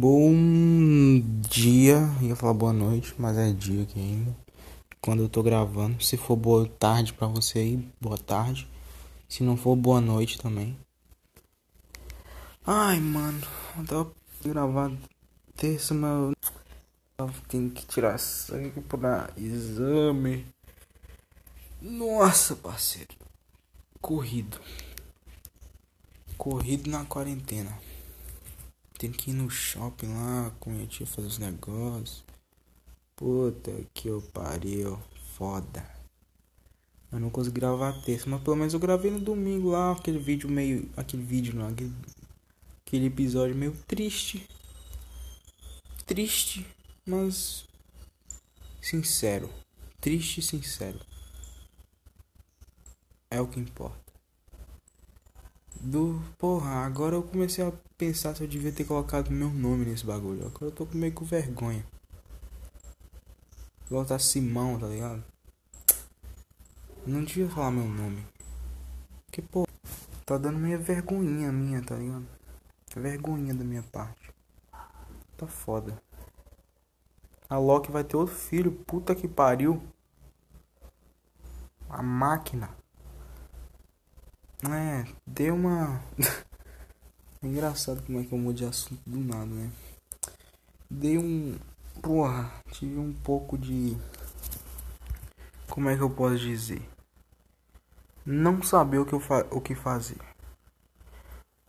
Bom dia, ia falar boa noite, mas é dia aqui ainda. Quando eu tô gravando, se for boa tarde pra você aí, boa tarde. Se não for boa noite também. Ai, mano, eu tava gravando terça, mas eu tenho que tirar sangue pra exame. Nossa, parceiro. Corrido. Corrido na quarentena. Tem que ir no shopping lá com minha tia fazer os negócios. Puta que eu pariu. Foda. Eu não consegui gravar terça, mas pelo menos eu gravei no domingo lá aquele vídeo meio. Aquele vídeo não, aquele, aquele episódio meio triste. Triste, mas sincero. Triste e sincero. É o que importa. Do. Porra, agora eu comecei a pensar se eu devia ter colocado meu nome nesse bagulho. Agora eu tô meio com vergonha. Igual tá Simão, tá ligado? Não devia falar meu nome. Que pô, tá dando meio vergonhinha minha, tá ligado? Vergonhinha da minha parte. Tá foda. A Loki vai ter outro filho, puta que pariu. A máquina. É, deu uma. é engraçado como é que eu mudo de assunto do nada, né? Dei um. Porra, tive um pouco de. Como é que eu posso dizer? Não saber o que, eu fa... o que fazer.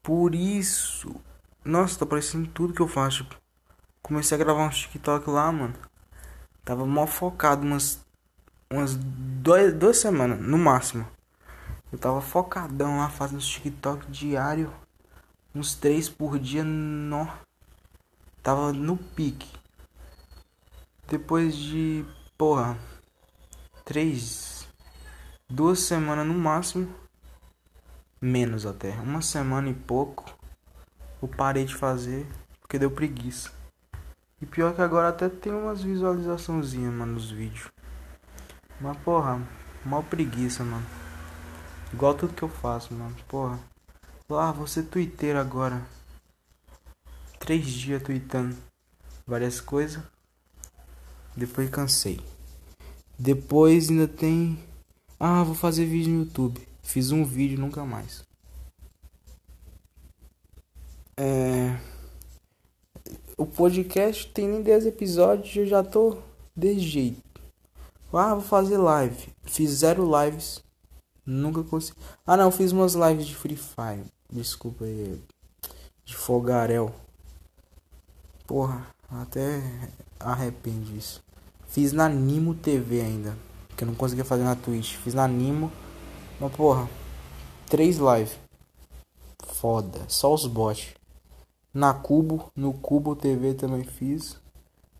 Por isso. Nossa, tá parecendo tudo que eu faço. Tipo, comecei a gravar um TikTok lá, mano. Tava mal focado umas. Umas duas semanas, no máximo. Eu tava focadão lá fazendo TikTok diário. Uns três por dia. No... Tava no pique. Depois de. Porra. Três. Duas semanas no máximo. Menos até. Uma semana e pouco. Eu parei de fazer. Porque deu preguiça. E pior que agora até tem umas visualizaçãozinhas, mano, nos vídeos. Mas porra, mal preguiça, mano. Igual tudo que eu faço, mano. Porra. Ah, você twitteiro agora. Três dias tweetando várias coisas. Depois cansei. Depois ainda tem. Ah, vou fazer vídeo no YouTube. Fiz um vídeo nunca mais. É. O podcast tem nem 10 episódios eu já tô desse jeito. Ah, vou fazer live. Fiz zero lives Nunca consegui. Ah, não, fiz umas lives de Free Fire. Desculpa aí. De Fogarel. Porra, até arrependo disso. Fiz na Nimo TV ainda. Que eu não conseguia fazer na Twitch. Fiz na Nimo. Mas porra. Três lives. Foda. Só os bots. Na Cubo. No Cubo TV também fiz.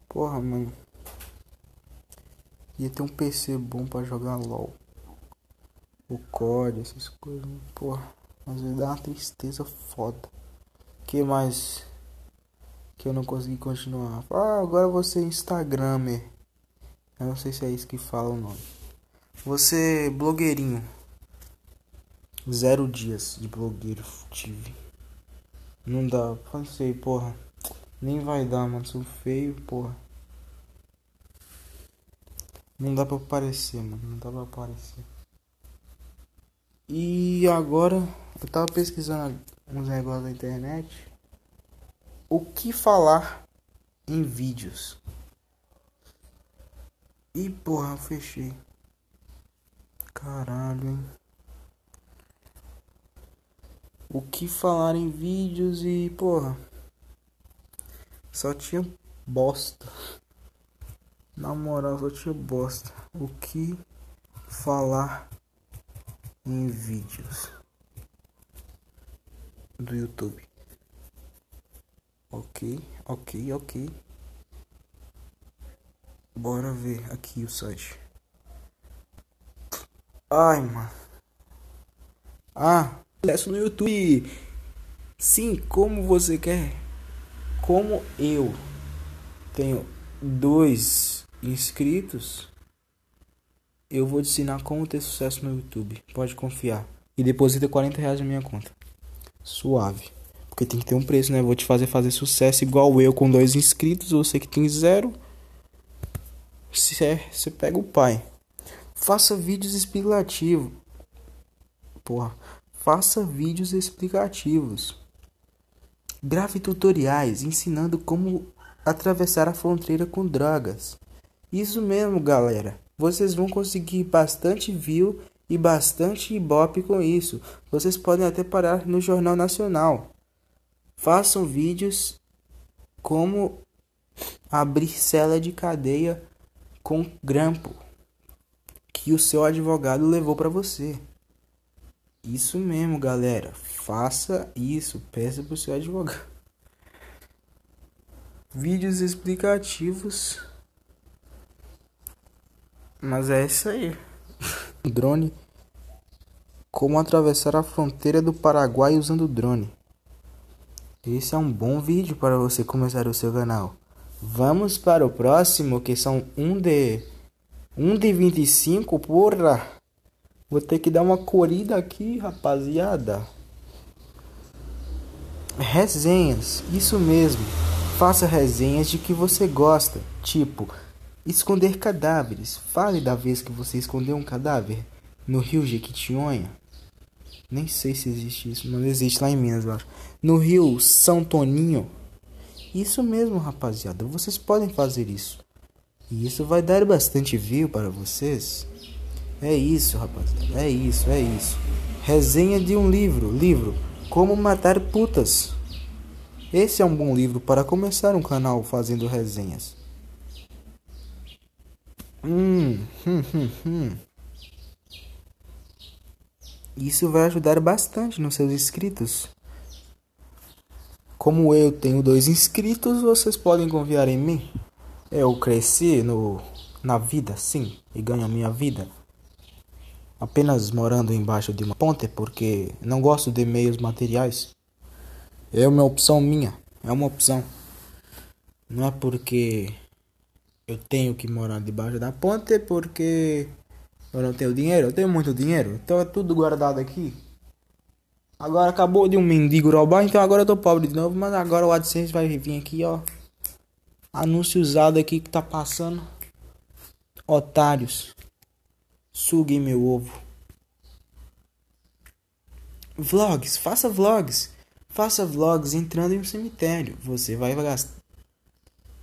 Porra, mano. Ia ter um PC bom pra jogar LOL o COD, essas coisas, porra, às vezes dá uma tristeza foda. Que mais que eu não consegui continuar? Ah, agora você é Instagramer. Eu não sei se é isso que fala o nome. Você blogueirinho. Zero dias de blogueiro tive. Não dá, pensei, porra. Nem vai dar, mano. Sou feio, porra. Não dá pra aparecer, mano. Não dá pra aparecer. E agora eu tava pesquisando uns negócios na internet. O que falar em vídeos? E porra, fechei. Caralho, hein? O que falar em vídeos e porra. Só tinha bosta. Na moral, só tinha bosta. O que falar em vídeos do YouTube. Ok, ok, ok. Bora ver aqui o site. Ai, mano. Ah, acesso no YouTube. Sim, como você quer. Como eu tenho dois inscritos eu vou te ensinar como ter sucesso no YouTube. Pode confiar. E deposita 40 reais na minha conta. Suave. Porque tem que ter um preço, né? Vou te fazer fazer sucesso igual eu com dois inscritos, você que tem zero. Você, é, você pega o pai. Faça vídeos explicativos. Porra. Faça vídeos explicativos. Grave tutoriais ensinando como atravessar a fronteira com drogas. Isso mesmo, galera. Vocês vão conseguir bastante view e bastante ibope com isso. Vocês podem até parar no Jornal Nacional. Façam vídeos como abrir cela de cadeia com grampo que o seu advogado levou para você. Isso mesmo, galera. Faça isso. Peça pro seu advogado. Vídeos explicativos. Mas é isso aí. drone. Como atravessar a fronteira do Paraguai usando drone. Esse é um bom vídeo para você começar o seu canal. Vamos para o próximo, que são um de um de 25, porra. Vou ter que dar uma corrida aqui, rapaziada. Resenhas, isso mesmo. Faça resenhas de que você gosta, tipo esconder cadáveres. Fale da vez que você escondeu um cadáver no Rio Jequitinhonha. Nem sei se existe isso, mas existe lá em Minas, eu acho. No Rio São Toninho. Isso mesmo, rapaziada. Vocês podem fazer isso. E isso vai dar bastante view para vocês. É isso, rapaziada. É isso, é isso. Resenha de um livro. Livro Como Matar Putas. Esse é um bom livro para começar um canal fazendo resenhas. Hum, hum, hum, hum. Isso vai ajudar bastante nos seus inscritos. Como eu tenho dois inscritos, vocês podem confiar em mim. Eu cresci no, na vida, sim, e ganho a minha vida apenas morando embaixo de uma ponte porque não gosto de meios materiais. É uma opção minha, é uma opção. Não é porque eu tenho que morar debaixo da ponte porque eu não tenho dinheiro, eu tenho muito dinheiro, então é tudo guardado aqui. Agora acabou de um mendigo roubar, então agora eu tô pobre de novo, mas agora o AdSense vai vir aqui, ó. Anúncio usado aqui que tá passando. Otários. Suguem meu ovo. Vlogs, faça vlogs. Faça vlogs entrando em um cemitério. Você vai gastar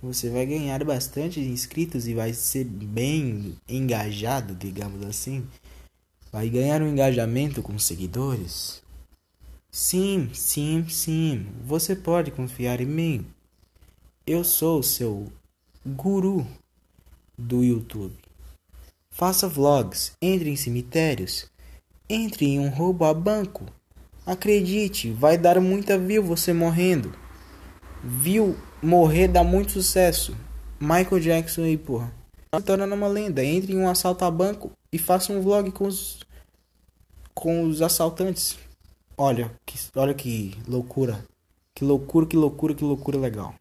você vai ganhar bastante inscritos e vai ser bem engajado, digamos assim. Vai ganhar um engajamento com seguidores. Sim, sim, sim. Você pode confiar em mim. Eu sou o seu guru do YouTube. Faça vlogs, entre em cemitérios, entre em um roubo a banco. Acredite, vai dar muita view você morrendo. Viu morrer dá muito sucesso. Michael Jackson aí, porra. Tá tornando uma lenda. Entre em um assalto a banco e faça um vlog com os com os assaltantes. Olha, que, olha que loucura. Que loucura, que loucura, que loucura legal.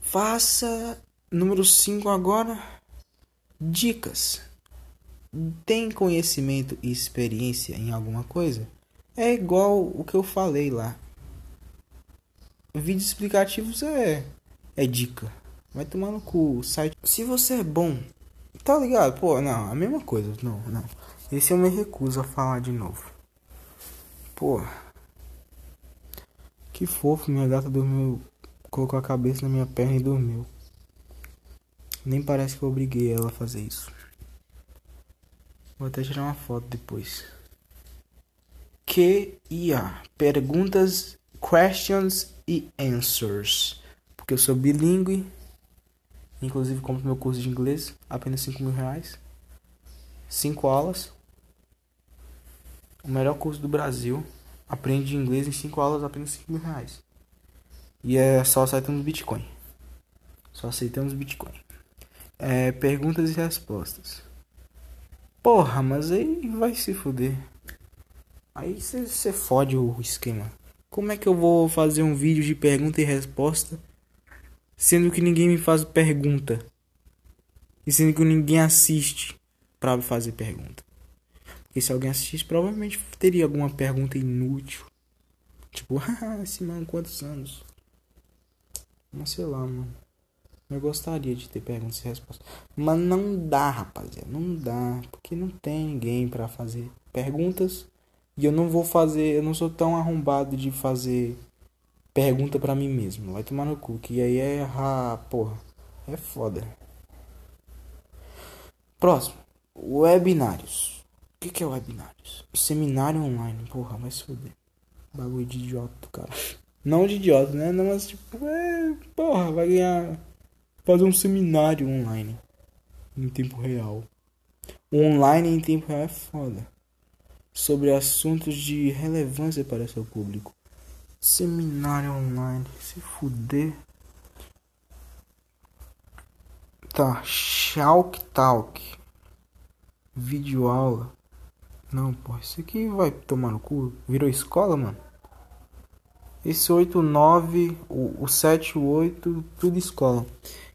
Faça número 5 agora. Dicas. Tem conhecimento e experiência em alguma coisa? É igual o que eu falei lá. Vídeos explicativos é é dica. Vai tomar no cu, site. Se você é bom, tá ligado? Pô, não, a mesma coisa. Não, não. Esse eu me recuso a falar de novo. Pô. Que fofo, minha gata dormiu, colocou a cabeça na minha perna e dormiu. Nem parece que eu obriguei ela a fazer isso. Vou até tirar uma foto depois. Q e A. Perguntas, questions e answers. Porque eu sou bilíngue. Inclusive compro meu curso de inglês. Apenas 5 mil reais. 5 aulas. O melhor curso do Brasil. Aprende inglês em 5 aulas apenas 5 mil reais. E é só aceitamos Bitcoin. Só aceitamos Bitcoin. É, perguntas e respostas. Porra, mas aí vai se fuder. Aí você fode o esquema. Como é que eu vou fazer um vídeo de pergunta e resposta sendo que ninguém me faz pergunta? E sendo que ninguém assiste para fazer pergunta? Porque se alguém assistisse, provavelmente teria alguma pergunta inútil. Tipo, esse mano, quantos anos? Mas sei lá, mano. Eu gostaria de ter perguntas e respostas. Mas não dá, rapaziada. Não dá. Porque não tem ninguém para fazer perguntas. E eu não vou fazer. Eu não sou tão arrombado de fazer pergunta para mim mesmo. Vai tomar no cu. Que aí é. Ah, porra. É foda. Próximo. Webinários. O que, que é webinários? Seminário online. Porra, vai se foder. Bagulho de idiota, cara. Não de idiota, né? Não, mas tipo, é. Porra, vai ganhar. Fazer um seminário online. Em tempo real. Online em tempo real é foda. Sobre assuntos de relevância para seu público. Seminário online. Se fuder. Tá. Shalk Talk. Vídeo aula. Não, pô, isso aqui vai tomar no cu. Virou escola, mano. Esse 8, 9, o, o 7, o 8, tudo escola.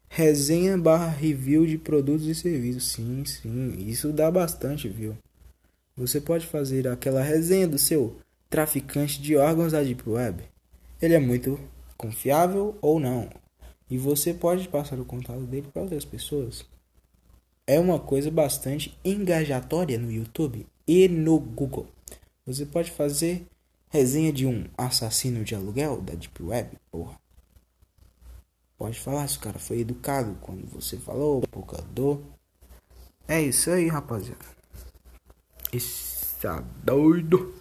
Resenha barra review de produtos e serviços. Sim, sim, isso dá bastante, viu? Você pode fazer aquela resenha do seu traficante de órgãos da Deep Web. Ele é muito confiável ou não. E você pode passar o contato dele para outras pessoas. É uma coisa bastante engajatória no YouTube e no Google. Você pode fazer resenha de um assassino de aluguel da Deep Web, porra. Pode falar se o cara foi educado quando você falou, pocador. É isso aí, rapaziada. Está doido.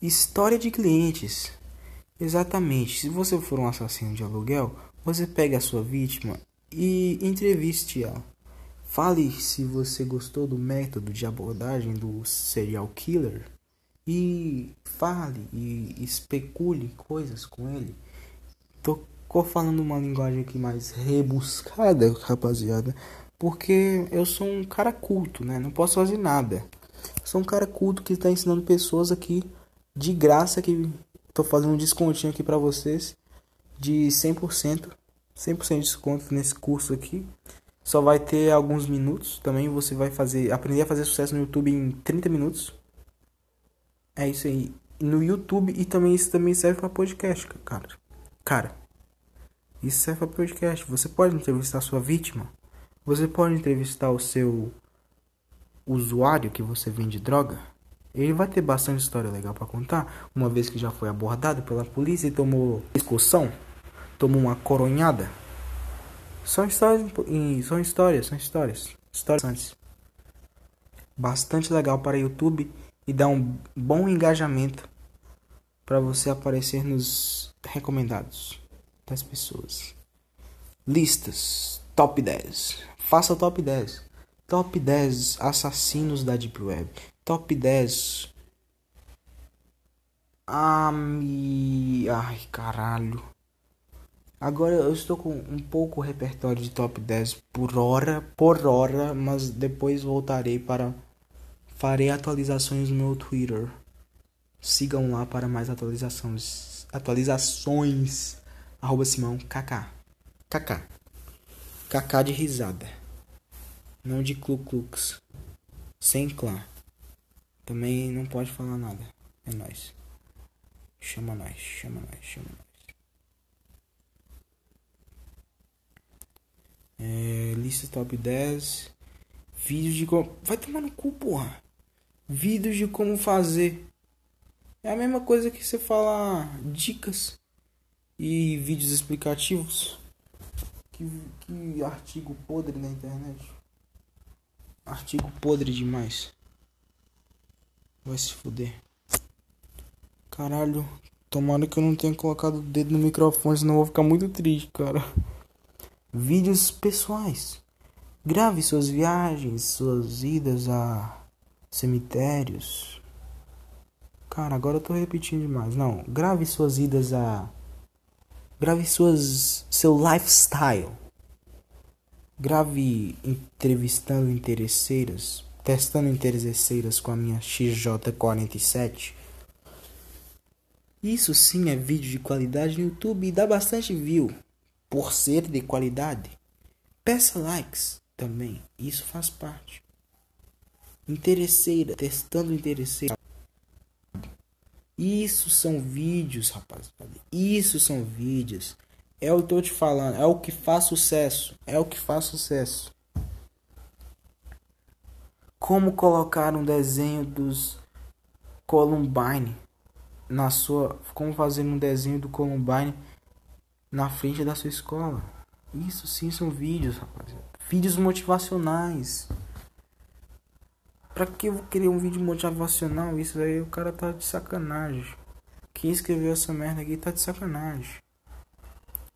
História de clientes. Exatamente. Se você for um assassino de aluguel, você pega a sua vítima e entreviste ela. Fale se você gostou do método de abordagem do serial killer e fale e especule coisas com ele. Tô falando uma linguagem aqui mais rebuscada, rapaziada, porque eu sou um cara culto, né? Não posso fazer nada. Sou um cara culto que está ensinando pessoas aqui de graça que tô fazendo um descontinho aqui para vocês de 100%, 100% de desconto nesse curso aqui só vai ter alguns minutos. Também você vai fazer aprender a fazer sucesso no YouTube em 30 minutos. É isso aí. No YouTube e também isso também serve para podcast, cara. Cara, isso serve para podcast. Você pode entrevistar sua vítima. Você pode entrevistar o seu usuário que você vende droga. Ele vai ter bastante história legal para contar, uma vez que já foi abordado pela polícia e tomou excursão, tomou uma coronhada. São histórias, são histórias, são histórias, histórias. Bastante legal para YouTube e dá um bom engajamento para você aparecer nos recomendados das pessoas. Listas, top 10. Faça top 10. Top 10 assassinos da Deep Web. Top 10 Ami... Ai, caralho. Agora eu estou com um pouco repertório de top 10 por hora, por hora, mas depois voltarei para farei atualizações no meu Twitter. Sigam lá para mais atualizações. Atualizações. Arroba Simão KK. KK. KK de risada. Não de Klu Klux. Sem clã. Também não pode falar nada. É nós. Chama nós, chama nós, chama nós. É, lista top 10. Vídeos de como. Vai tomar no cu, porra. Vídeos de como fazer. É a mesma coisa que você falar dicas e vídeos explicativos. Que, que artigo podre na internet. Artigo podre demais. Vai se fuder. Caralho. Tomara que eu não tenha colocado o dedo no microfone, senão eu vou ficar muito triste, cara vídeos pessoais. Grave suas viagens, suas idas a cemitérios. Cara, agora eu tô repetindo demais. Não, grave suas idas a grave suas seu lifestyle. Grave entrevistando interesseiras, testando interesseiras com a minha XJ47. Isso sim é vídeo de qualidade no YouTube e dá bastante view por ser de qualidade. Peça likes também, isso faz parte. Interesseira, testando interesseira. Isso são vídeos, rapaziada. Isso são vídeos. É o que eu tô te falando. É o que faz sucesso. É o que faz sucesso. Como colocar um desenho dos Columbine na sua. Como fazer um desenho do Columbine na frente da sua escola. Isso sim são vídeos, rapaziada. Vídeos motivacionais. Pra que eu vou querer um vídeo motivacional? Isso aí o cara tá de sacanagem. Quem escreveu essa merda aqui tá de sacanagem.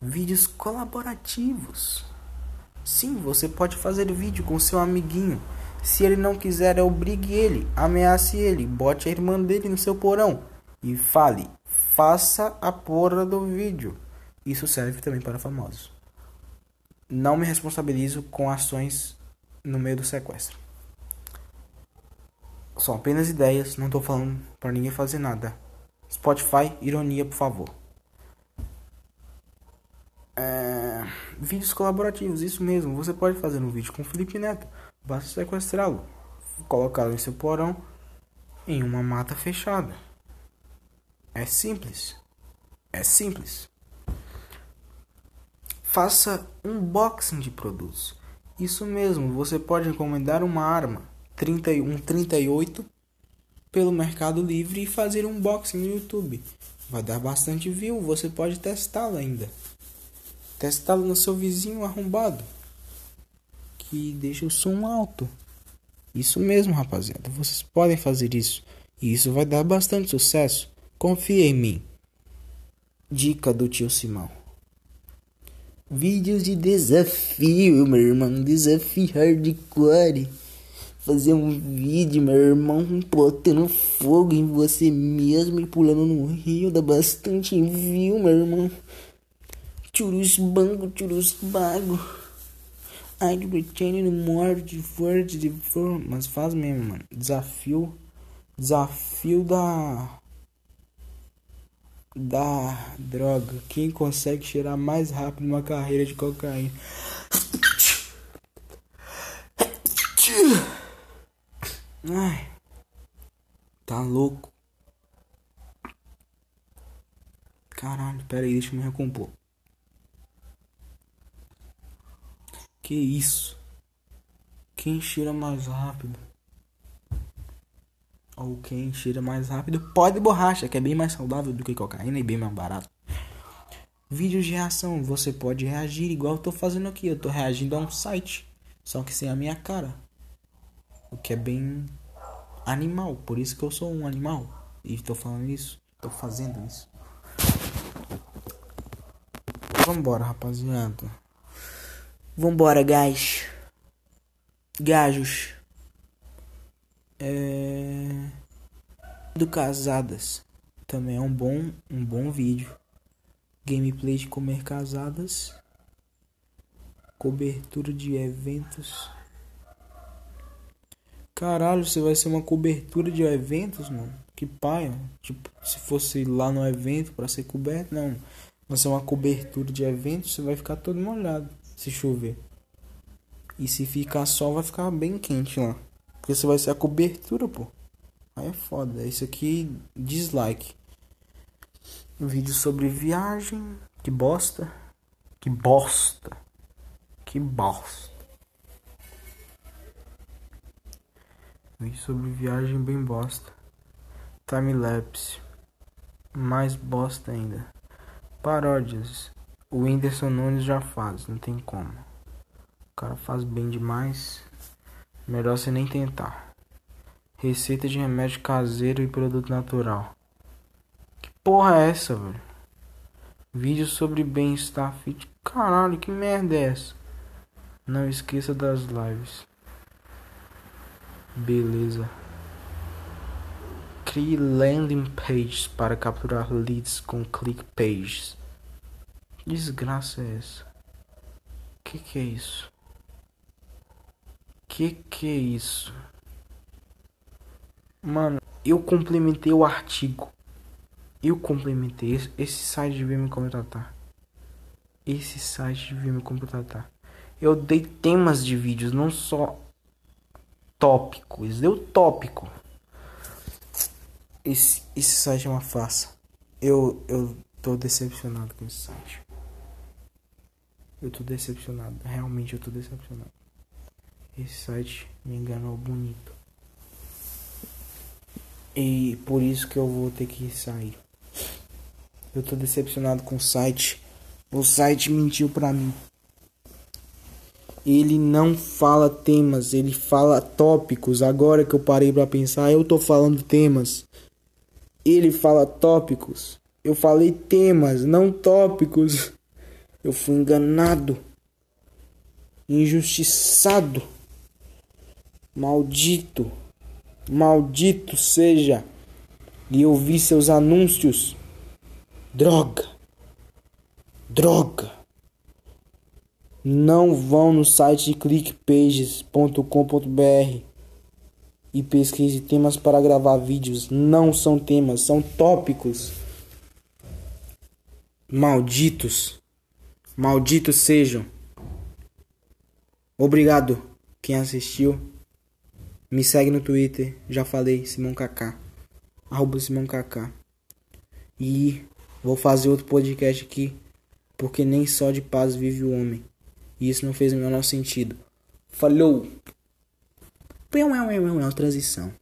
Vídeos colaborativos. Sim, você pode fazer vídeo com seu amiguinho. Se ele não quiser, obrigue ele, ameace ele, bote a irmã dele no seu porão e fale: faça a porra do vídeo. Isso serve também para famosos. Não me responsabilizo com ações no meio do sequestro. São apenas ideias, não estou falando para ninguém fazer nada. Spotify, ironia, por favor. É... Vídeos colaborativos, isso mesmo. Você pode fazer um vídeo com o Felipe Neto. Basta sequestrá-lo, colocá-lo em seu porão em uma mata fechada. É simples. É simples. Faça unboxing de produtos. Isso mesmo, você pode encomendar uma arma 31 38 pelo Mercado Livre e fazer um unboxing no YouTube. Vai dar bastante view, você pode testá-lo ainda. Testá-lo no seu vizinho arrombado que deixa o som alto. Isso mesmo, rapaziada. Vocês podem fazer isso e isso vai dar bastante sucesso. Confia em mim. Dica do tio Simão. Vídeos de desafio, meu irmão. Desafio hardcore. Fazer um vídeo, meu irmão, botando fogo em você mesmo e pulando no rio. Dá bastante view, meu irmão. Churus bango, churus bago. Ai, Britannia no morde, forte, de for... Mas faz mesmo, mano. Desafio. Desafio da da droga. Quem consegue cheirar mais rápido uma carreira de cocaína? Ai, tá louco. Caralho, pera aí, deixa eu me recompor. Que isso? Quem cheira mais rápido? ou quem cheira mais rápido, pode borracha, que é bem mais saudável do que cocaína e bem mais barato. Vídeos de reação, você pode reagir igual eu tô fazendo aqui, eu tô reagindo a um site, só que sem a minha cara. O que é bem animal, por isso que eu sou um animal e tô falando isso, tô fazendo isso. Vambora, rapaziada. Vambora, gás. Gajos. É... Do Casadas também é um bom, um bom vídeo. Gameplay de comer casadas. Cobertura de eventos. Caralho, você vai ser uma cobertura de eventos, mano? Que paia. Tipo, se fosse lá no evento para ser coberto, não. Vai ser uma cobertura de eventos, você vai ficar todo molhado se chover. E se ficar sol, vai ficar bem quente lá. Porque você vai ser a cobertura, pô. Aí é foda. Isso aqui, dislike. Um vídeo sobre viagem. Que bosta. Que bosta. Que bosta. Vídeo sobre viagem bem bosta. Timelapse. Mais bosta ainda. Paródias. O Whindersson Nunes já faz, não tem como. O cara faz bem demais. Melhor você nem tentar. Receita de remédio caseiro e produto natural. Que porra é essa, velho? Vídeo sobre bem-estar fit. Caralho, que merda é essa? Não esqueça das lives. Beleza. Crie landing pages para capturar leads com click pages. Que desgraça é essa? Que que é isso? Que que é isso? Mano, eu complementei o artigo. Eu complementei. Esse, esse site devia me contratar. Esse site devia me contratar. Eu dei temas de vídeos, não só tópicos. Deu tópico. esse, esse site é uma farsa. Eu, eu tô decepcionado com esse site. Eu tô decepcionado. Realmente eu tô decepcionado. Esse site me enganou bonito. E por isso que eu vou ter que sair. Eu tô decepcionado com o site. O site mentiu pra mim. Ele não fala temas, ele fala tópicos. Agora que eu parei para pensar, eu tô falando temas. Ele fala tópicos. Eu falei temas, não tópicos. Eu fui enganado. Injustiçado. Maldito. Maldito seja. E eu vi seus anúncios. Droga. Droga. Não vão no site clickpages.com.br e pesquise temas para gravar vídeos. Não são temas, são tópicos. Malditos. Malditos sejam. Obrigado quem assistiu. Me segue no Twitter, já falei, Simão Kaká. Arroba Simão Kaká. E vou fazer outro podcast aqui, porque nem só de paz vive o homem. E isso não fez o menor sentido. Falou! Transição.